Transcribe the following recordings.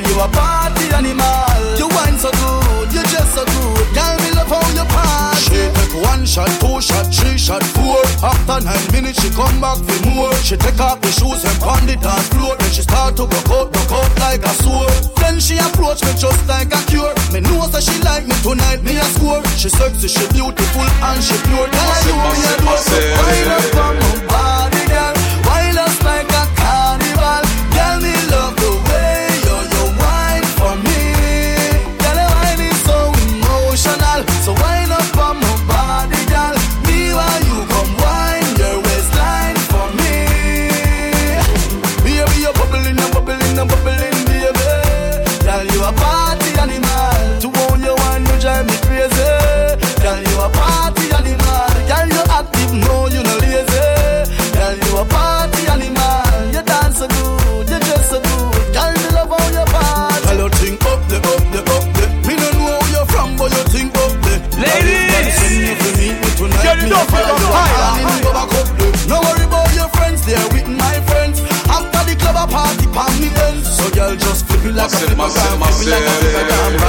girl, you a party animal. You wine so good, you just so good. Girl, me love how you party. She take one shot, two shot, three shot, four. After nine minutes, she come back for more. She take off the shoes and pound it on floor. Then she start to go out, go out like a sword. Then she approach me just like a cure. Me know that she like me tonight, me a score. She sexy, she beautiful and she pure. Girl, you me a door. Wine up, come me like a river, I'm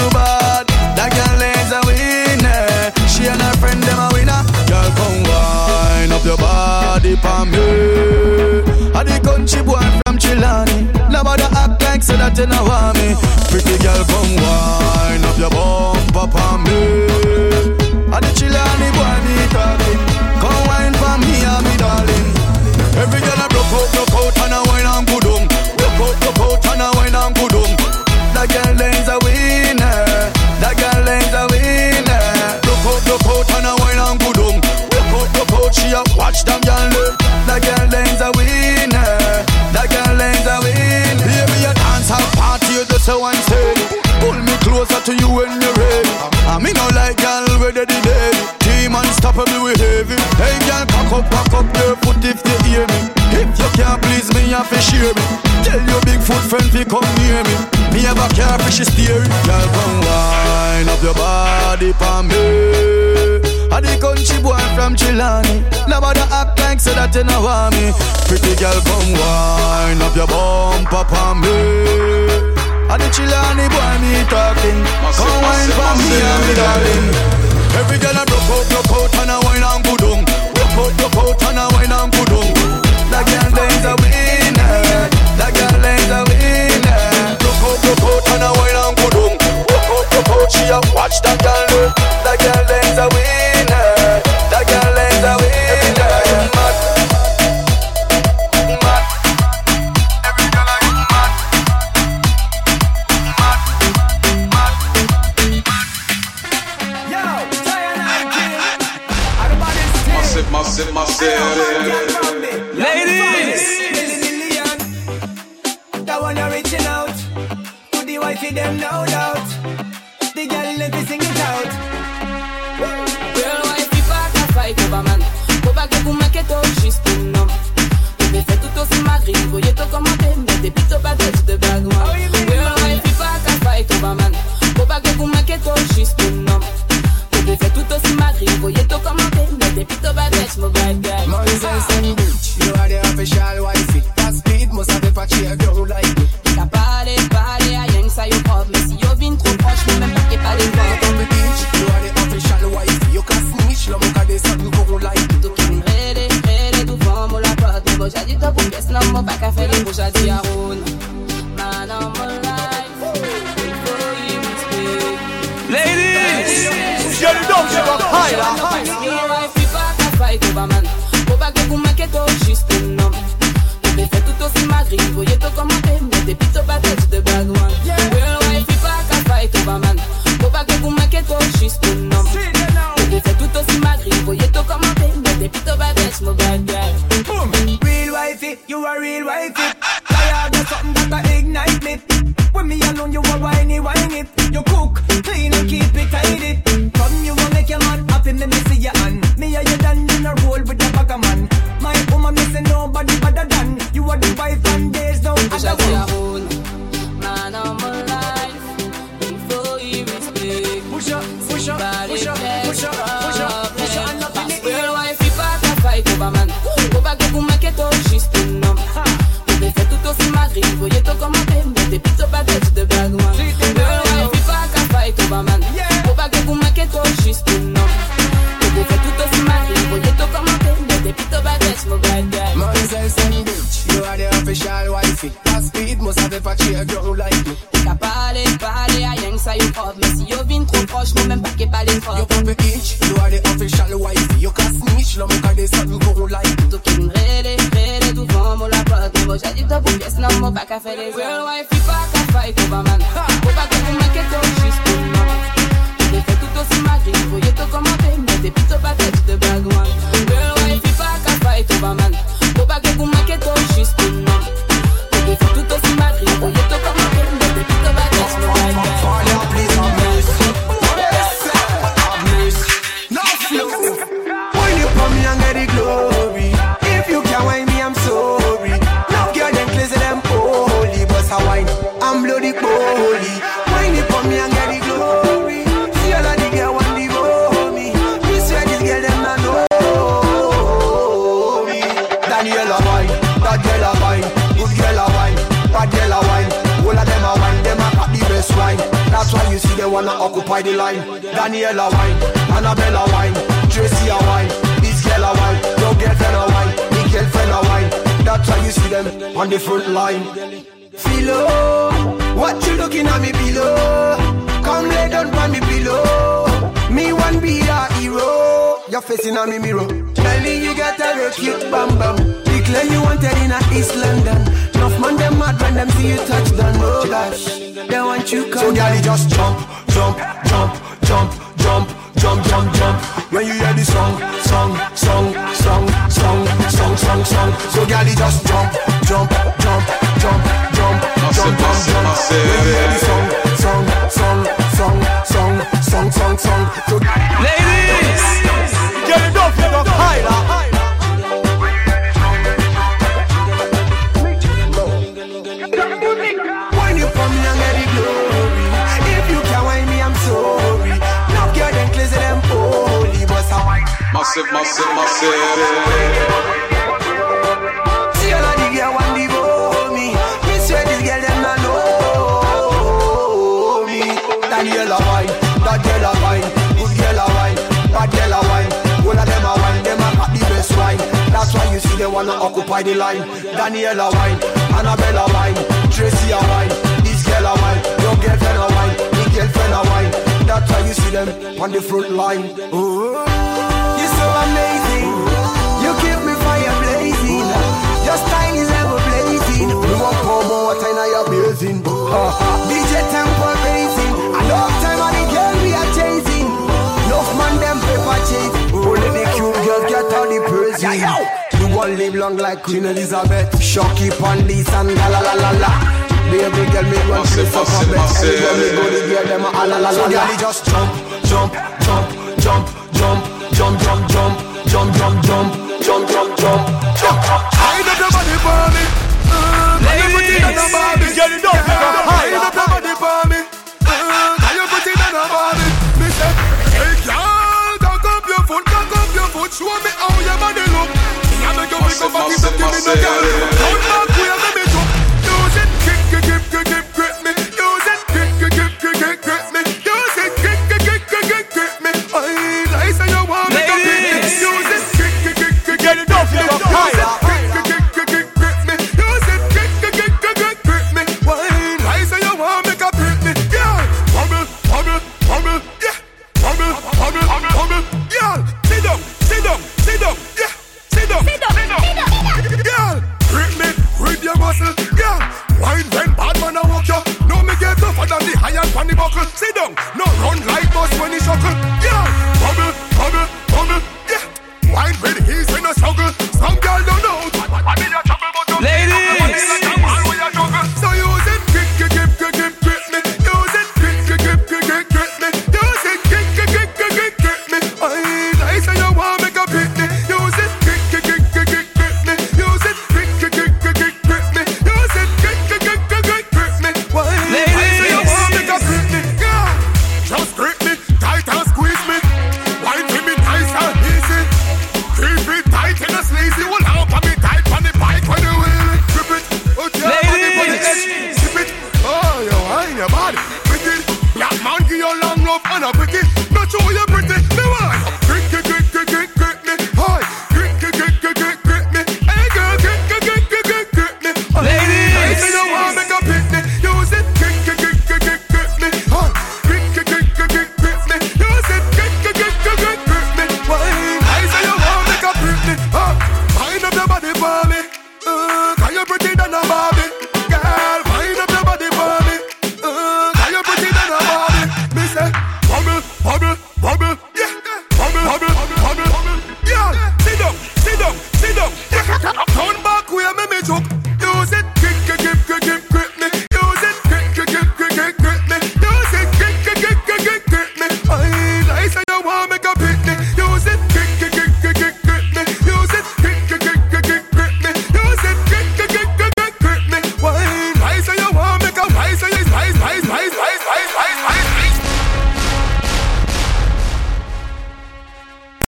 too bad. That girl is a winner. She and her friend them a winner. Girl, come wine up your body for me. I the country boy from Chilani. Nobody act like so that you know want me. Pretty girl, come wine up your bumper for me. Back up, back up your foot if they hear me. If you can't please me, I fi share me. Tell your big foot friend fi come near me. Me have a care fi she steer Girl, come line up your body for me. I the country boy from Chilani Nobody act like say that you know want me Pretty girl, come wine up your bumper for me. I the Chilani boy me talking. Come wine for me, me darling. Every girl I broke out, broke out and I wine and go down out, eh. eh. look out and a wine and go down. That girl is a winner. That girl is a winner. Look out, look out and a wine and go down. Look out, look out, she a watch that girl. Eh. ring Och ge tog om att hem de bag man Girl, why FIFA kan fight man På bagge qu'on m'a qu'est tout juste te fais tout aussi ma ring Och ge tog om att hem Det bit bad guy bitch, you are the official the beat find it something cool like Looking really, really do vamo la plot Nevo já de double guess, não mo pra café de Real wife, pra café e cuba man Cuba que tu manque teu xisco, tô como bem Mas de pito batete de bag Real wife, pra café e cuba man. Cuba que tu manque teu xisco, não Tem feito doce magrinho, wanna occupy the line. Daniela wine, Annabella wine, Tracy a wine, this girl a wine, your girlfriend a wine, me girlfriend a wine. That's why you see them on the front line. Philo, what you looking at me below? Come lay down by me below. Me one be a hero. You're facing on me mirror. Telling you got a real cute bum bum. You claim you wanted in a East London. Man them mad when them see you touch down. Oh gosh, they want you come. So girl, just jump, jump, jump, jump, jump, jump, jump, jump. When you hear the song, song, song, song, song, song, song, song. So girl, just jump, jump, jump, jump, jump, jump, jump, jump. When you hear the song, song. wanna occupy the line. Daniela wine, Annabella wine, Tracy a wine, this girl a wine, your girlfriend a wine, me girlfriend a wine. That's why you see them on the front line. Ooh. All live long like Queen Elizabeth. Shocky pandies and la la la la la. Baby girl, me run straight up a bed. Anywhere me go, the girl them a la la la la. So girl, just jump, jump, jump, jump, jump, jump, jump, jump, jump, jump, jump, jump, jump, jump, jump. I know the body burning. Somebody to give me the girl. make.